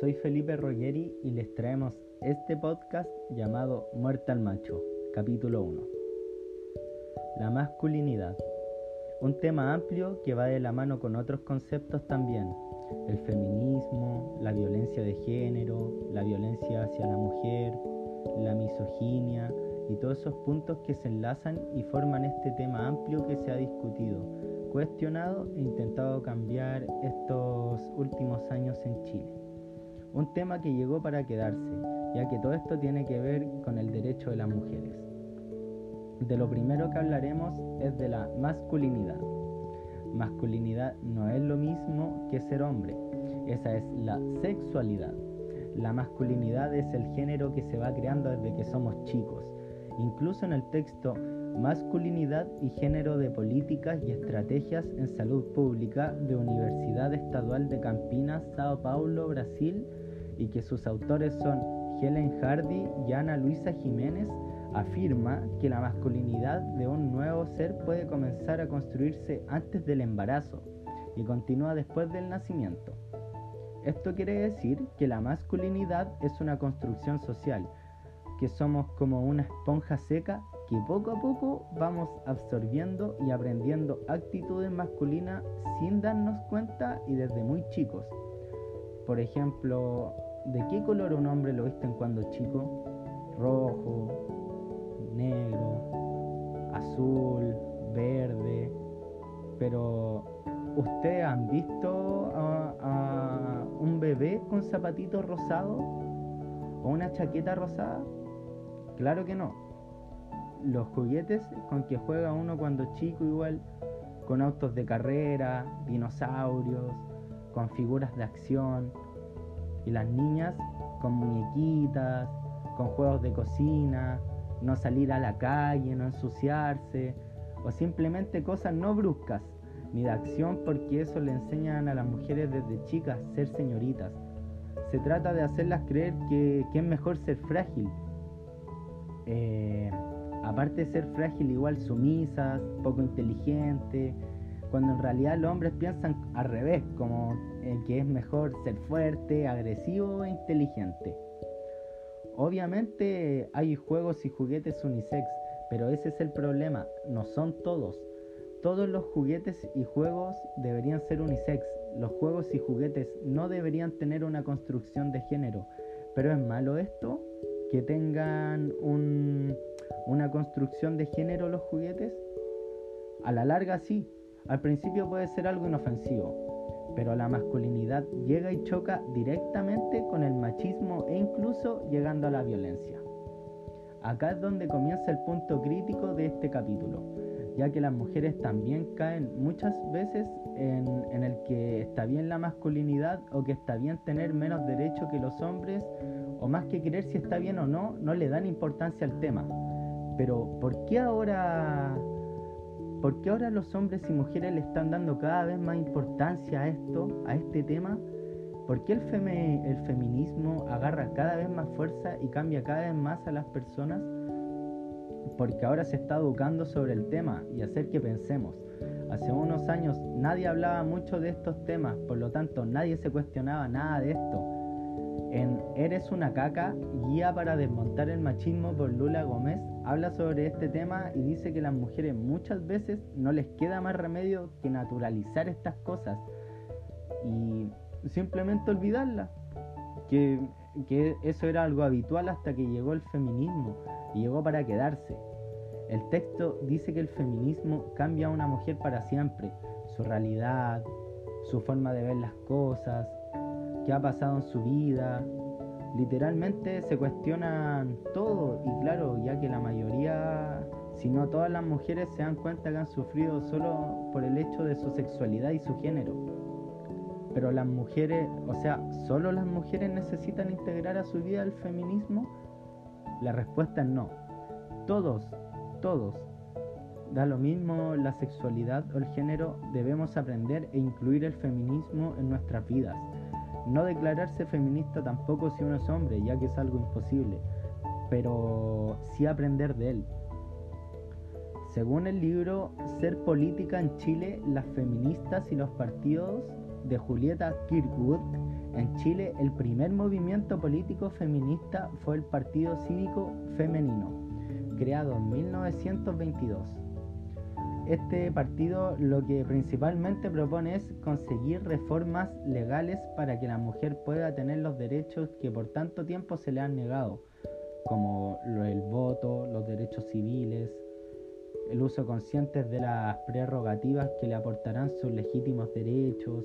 soy Felipe Roggeri y les traemos este podcast llamado Muerta al Macho, capítulo 1. La masculinidad. Un tema amplio que va de la mano con otros conceptos también. El feminismo, la violencia de género, la violencia hacia la mujer, la misoginia y todos esos puntos que se enlazan y forman este tema amplio que se ha discutido, cuestionado e intentado cambiar estos últimos años en Chile. Un tema que llegó para quedarse, ya que todo esto tiene que ver con el derecho de las mujeres. De lo primero que hablaremos es de la masculinidad. Masculinidad no es lo mismo que ser hombre, esa es la sexualidad. La masculinidad es el género que se va creando desde que somos chicos. Incluso en el texto Masculinidad y género de políticas y estrategias en salud pública de Universidad Estadual de Campinas, Sao Paulo, Brasil, y que sus autores son Helen Hardy y Ana Luisa Jiménez, afirma que la masculinidad de un nuevo ser puede comenzar a construirse antes del embarazo y continúa después del nacimiento. Esto quiere decir que la masculinidad es una construcción social, que somos como una esponja seca que poco a poco vamos absorbiendo y aprendiendo actitudes masculinas sin darnos cuenta y desde muy chicos. Por ejemplo, ¿de qué color un hombre lo visten cuando chico? Rojo, negro, azul, verde. Pero, ¿ustedes han visto a, a un bebé con zapatitos rosados o una chaqueta rosada? Claro que no los juguetes con que juega uno cuando chico igual, con autos de carrera, dinosaurios, con figuras de acción, y las niñas con muñequitas, con juegos de cocina, no salir a la calle, no ensuciarse, o simplemente cosas no bruscas, ni de acción porque eso le enseñan a las mujeres desde chicas ser señoritas. Se trata de hacerlas creer que, es mejor ser frágil. Eh, aparte de ser frágil, igual sumisas, poco inteligente, cuando en realidad los hombres piensan al revés, como eh, que es mejor ser fuerte, agresivo e inteligente. Obviamente hay juegos y juguetes unisex, pero ese es el problema, no son todos. Todos los juguetes y juegos deberían ser unisex. Los juegos y juguetes no deberían tener una construcción de género. Pero es malo esto que tengan un, una construcción de género los juguetes? A la larga sí, al principio puede ser algo inofensivo, pero la masculinidad llega y choca directamente con el machismo e incluso llegando a la violencia. Acá es donde comienza el punto crítico de este capítulo, ya que las mujeres también caen muchas veces en, el que está bien la masculinidad o que está bien tener menos derecho que los hombres, o más que creer si está bien o no, no le dan importancia al tema. Pero ¿por qué ahora, por qué ahora los hombres y mujeres le están dando cada vez más importancia a esto, a este tema? ¿Por qué el, el feminismo agarra cada vez más fuerza y cambia cada vez más a las personas? Porque ahora se está educando sobre el tema y hacer que pensemos. Hace unos años nadie hablaba mucho de estos temas, por lo tanto nadie se cuestionaba nada de esto. En Eres una caca, guía para desmontar el machismo por Lula Gómez, habla sobre este tema y dice que las mujeres muchas veces no les queda más remedio que naturalizar estas cosas y simplemente olvidarlas. Que, que eso era algo habitual hasta que llegó el feminismo y llegó para quedarse. El texto dice que el feminismo cambia a una mujer para siempre, su realidad, su forma de ver las cosas, qué ha pasado en su vida. Literalmente se cuestionan todo y claro, ya que la mayoría, si no todas las mujeres se dan cuenta que han sufrido solo por el hecho de su sexualidad y su género. Pero las mujeres, o sea, ¿solo las mujeres necesitan integrar a su vida el feminismo? La respuesta es no. Todos, todos, da lo mismo la sexualidad o el género, debemos aprender e incluir el feminismo en nuestras vidas. No declararse feminista tampoco si uno es hombre, ya que es algo imposible, pero sí aprender de él. Según el libro Ser Política en Chile, las feministas y los partidos de Julieta Kirkwood, En Chile, el primer movimiento político feminista fue el Partido Cívico Femenino, creado en 1922. Este partido lo que principalmente propone es conseguir reformas legales para que la mujer pueda tener los derechos que por tanto tiempo se le han negado, como el voto, los derechos civiles, el uso consciente de las prerrogativas que le aportarán sus legítimos derechos,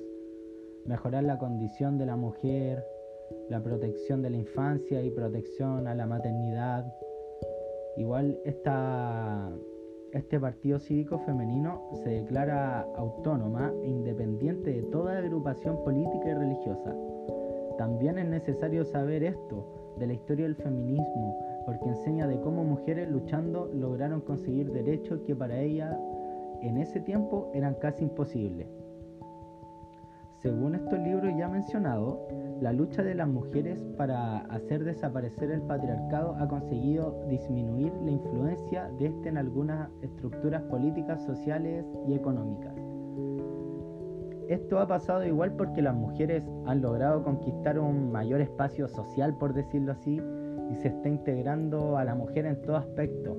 mejorar la condición de la mujer, la protección de la infancia y protección a la maternidad. Igual esta, este partido cívico femenino se declara autónoma e independiente de toda agrupación política y religiosa. También es necesario saber esto de la historia del feminismo, porque enseña de cómo mujeres luchando lograron conseguir derechos que para ellas en ese tiempo eran casi imposibles. Según estos libros ya mencionados, la lucha de las mujeres para hacer desaparecer el patriarcado ha conseguido disminuir la influencia de este en algunas estructuras políticas, sociales y económicas. Esto ha pasado igual porque las mujeres han logrado conquistar un mayor espacio social, por decirlo así, y se está integrando a la mujer en todo aspecto.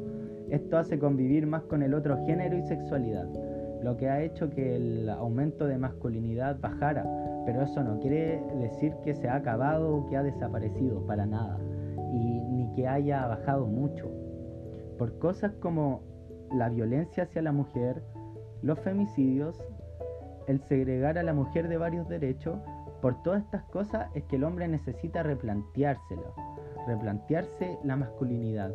Esto hace convivir más con el otro género y sexualidad lo que ha hecho que el aumento de masculinidad bajara, pero eso no quiere decir que se ha acabado o que ha desaparecido para nada, y ni que haya bajado mucho. Por cosas como la violencia hacia la mujer, los femicidios, el segregar a la mujer de varios derechos, por todas estas cosas es que el hombre necesita replanteárselo, replantearse la masculinidad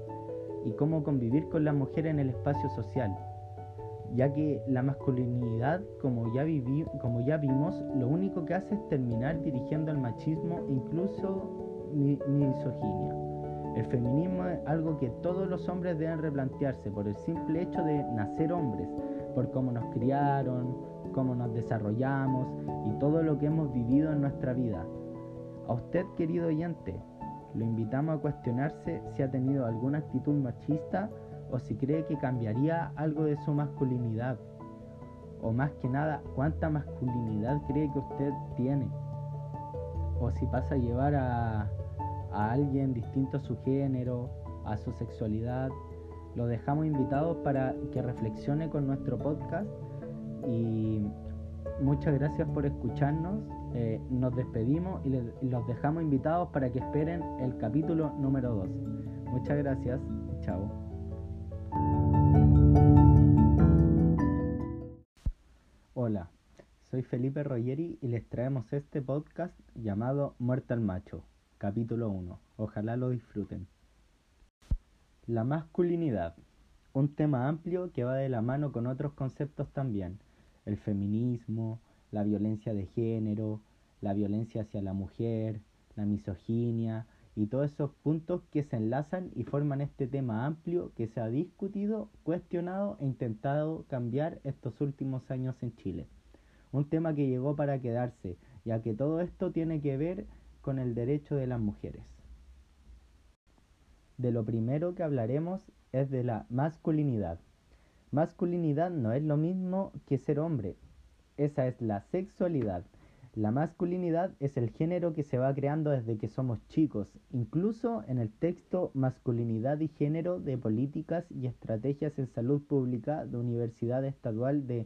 y cómo convivir con la mujer en el espacio social ya que la masculinidad, como ya, como ya vimos, lo único que hace es terminar dirigiendo al machismo, incluso misoginia. El feminismo es algo que todos los hombres deben replantearse por el simple hecho de nacer hombres, por cómo nos criaron, cómo nos desarrollamos y todo lo que hemos vivido en nuestra vida. A usted, querido oyente, lo invitamos a cuestionarse si ha tenido alguna actitud machista o si cree que cambiaría algo de su masculinidad. O más que nada, cuánta masculinidad cree que usted tiene. O si pasa a llevar a, a alguien distinto a su género, a su sexualidad. Lo dejamos invitados para que reflexione con nuestro podcast y muchas gracias por escucharnos. Eh, nos despedimos y, los dejamos invitados para que esperen el capítulo número 2. Muchas gracias. Chao. Soy Felipe Royeri y les traemos este podcast llamado Muerta al Macho, capítulo 1. Ojalá lo disfruten. La masculinidad, un tema amplio que va de la mano con otros conceptos también, el feminismo, la violencia de género, la violencia hacia la mujer, la misoginia, y todos esos puntos que se enlazan y forman este tema amplio que se ha discutido, cuestionado e intentado cambiar estos últimos años en Chile. Un tema que llegó para quedarse, ya que todo esto tiene que ver con el derecho de las mujeres. De lo primero que hablaremos es de la masculinidad. Masculinidad no es lo mismo que ser hombre, esa es la sexualidad la masculinidad es el género que se va creando desde que somos chicos, incluso en el texto Masculinidad y Género de Políticas y Estrategias en Salud Pública de Universidad Estadual de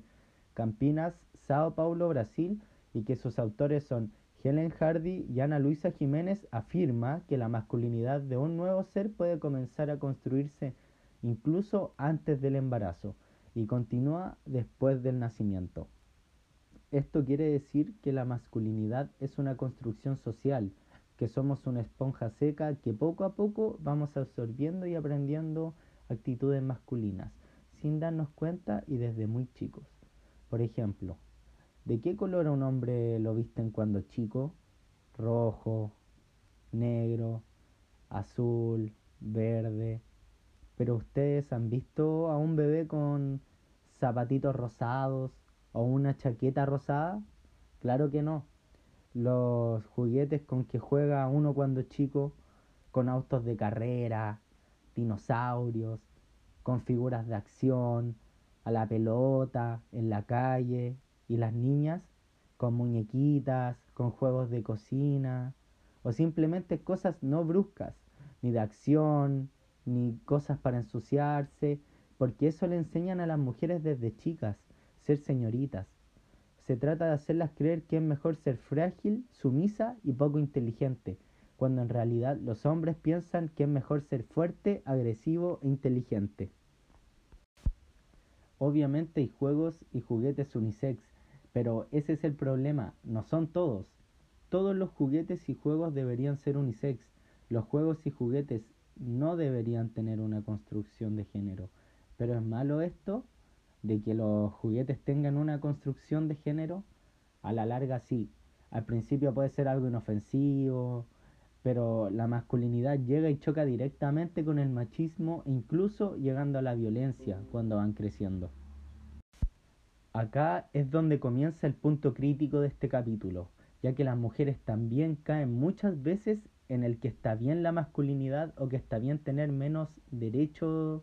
Campinas, Sao Paulo, Brasil, y que sus autores son Helen Hardy y Ana Luisa Jiménez, afirma que la masculinidad de un nuevo ser puede comenzar a construirse incluso antes del embarazo y continúa después del nacimiento. Esto quiere decir que la masculinidad es una construcción social, que somos una esponja seca que poco a poco vamos absorbiendo y aprendiendo actitudes masculinas, sin darnos cuenta y desde muy chicos. Por ejemplo, ¿de qué color un hombre lo visten cuando chico? Rojo, negro, azul, verde. Pero ustedes han visto a un bebé con zapatitos rosados, o una chaqueta rosada? Claro que no. Los juguetes con que juega uno cuando chico, con autos de carrera, dinosaurios, con figuras de acción, a la pelota, en la calle, y las niñas, con muñequitas, con juegos de cocina, o simplemente cosas no bruscas, ni de acción, ni cosas para ensuciarse, porque eso le enseñan a las mujeres desde chicas, ser señoritas. Se trata de hacerlas creer que es mejor ser frágil, sumisa y poco inteligente, cuando en realidad los hombres piensan que es mejor ser fuerte, agresivo e inteligente. Obviamente hay juegos y juguetes unisex, pero ese es el problema, no son todos. Todos los juguetes y juegos deberían ser unisex. Los juegos y juguetes no deberían tener una construcción de género. Pero es malo esto de que los juguetes tengan una construcción de género. A la larga sí. Al principio puede ser algo inofensivo, pero la masculinidad llega y choca directamente con el machismo, incluso llegando a la violencia cuando van creciendo. Acá es donde comienza el punto crítico de este capítulo, ya que las mujeres también caen muchas veces en el que está bien la masculinidad o que está bien tener menos derechos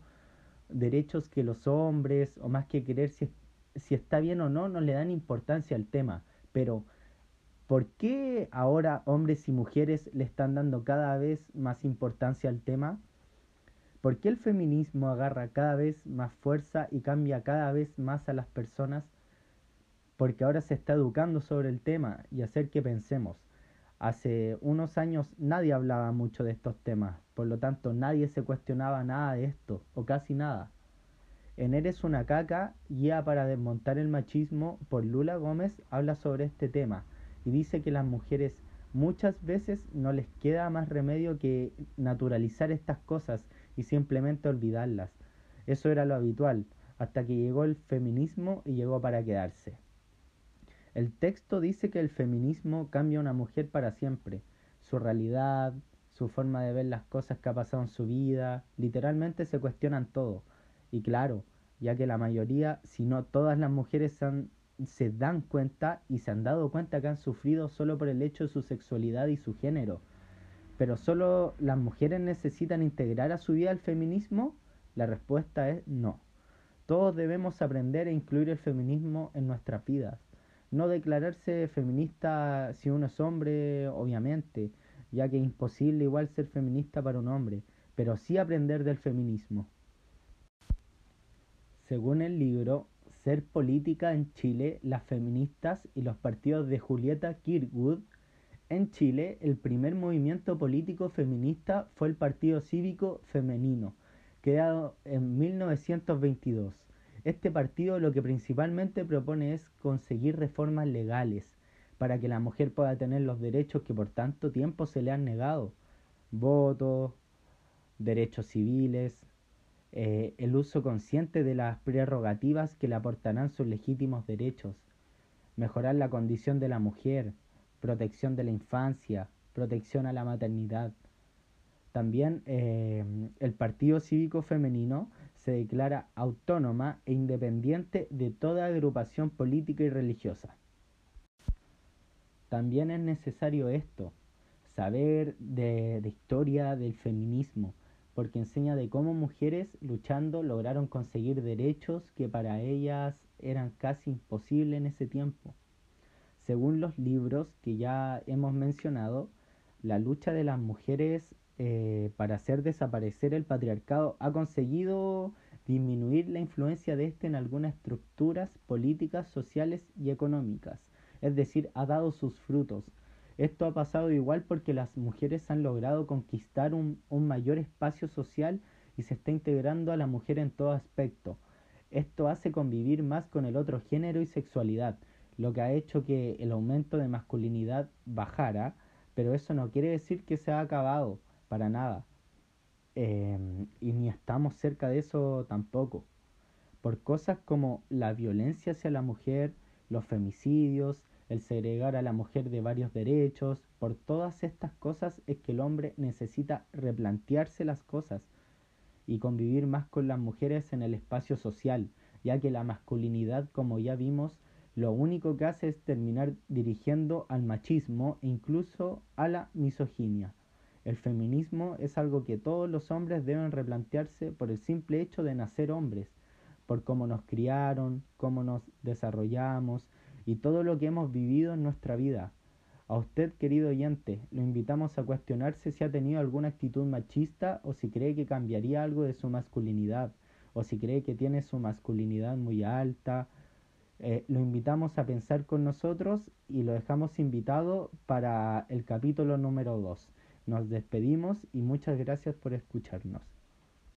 derechos que los hombres o más que querer si, si está bien o no, no le dan importancia al tema, pero ¿Por qué ahora hombres y mujeres le están dando cada vez más importancia al tema? ¿Por qué el feminismo agarra cada vez más fuerza y cambia cada vez más a las personas? Porque ahora se está educando sobre el tema y hacer que pensemos. Hace unos años nadie hablaba mucho de estos temas, por lo tanto nadie se cuestionaba nada de esto, o casi nada. En Eres una caca, guía para desmontar el machismo, por Lula Gómez, habla sobre este tema y dice que las mujeres muchas veces no les queda más remedio que naturalizar estas cosas y simplemente olvidarlas. Eso era lo habitual, hasta que llegó el feminismo y llegó para quedarse. El texto dice que el feminismo cambia a una mujer para siempre, su realidad, su forma de ver las cosas que ha pasado en su vida, literalmente se cuestionan todo. Y claro, ya que la mayoría, si no todas las mujeres han se dan cuenta y se han dado cuenta que han sufrido solo por el hecho de su sexualidad y su género. Pero solo las mujeres necesitan integrar a su vida el feminismo? La respuesta es no. Todos debemos aprender e incluir el feminismo en nuestras vidas. No declararse feminista si uno es hombre, obviamente, ya que es imposible igual ser feminista para un hombre, pero sí aprender del feminismo. Según el libro ser política en Chile, las feministas y los partidos de Julieta Kirkwood. En Chile, el primer movimiento político feminista fue el Partido Cívico Femenino, creado en 1922. Este partido lo que principalmente propone es conseguir reformas legales para que la mujer pueda tener los derechos que por tanto tiempo se le han negado. Votos, derechos civiles, eh, el uso consciente de las prerrogativas que le aportarán sus legítimos derechos, mejorar la condición de la mujer, protección de la infancia, protección a la maternidad. También eh, el Partido Cívico Femenino se declara autónoma e independiente de toda agrupación política y religiosa. También es necesario esto, saber de historia del feminismo, porque enseña de cómo mujeres luchando lograron conseguir derechos que para ellas eran casi imposibles en ese tiempo. Según los libros que ya hemos mencionado, la lucha de las mujeres eh, para hacer desaparecer el patriarcado ha conseguido disminuir la influencia de éste en algunas estructuras políticas, sociales y económicas, es decir, ha dado sus frutos, esto ha pasado igual porque las mujeres han logrado conquistar un, mayor espacio social y se está integrando a la mujer en todo aspecto. Esto hace convivir más con el otro género y sexualidad, lo que ha hecho que el aumento de masculinidad bajara, pero eso no quiere decir que se ha acabado, para nada. Em, y ni estamos cerca de eso tampoco. Por cosas como la violencia hacia la mujer, los femicidios, el segregar a la mujer de varios derechos, por todas estas cosas es que el hombre necesita replantearse las cosas y convivir más con las mujeres en el espacio social, ya que la masculinidad, como ya vimos, lo único que hace es terminar dirigiendo al machismo e incluso a la misoginia. El feminismo es algo que todos los hombres deben replantearse por el simple hecho de nacer hombres, por cómo nos criaron, cómo nos desarrollamos, y todo lo que hemos vivido en nuestra vida. A usted, querido oyente, lo invitamos a cuestionarse si ha tenido alguna actitud machista o si cree que cambiaría algo de su masculinidad o si cree que tiene su masculinidad muy alta. Eh, lo invitamos a pensar con nosotros y lo dejamos invitado para el capítulo número 2. Nos despedimos y muchas gracias por escucharnos.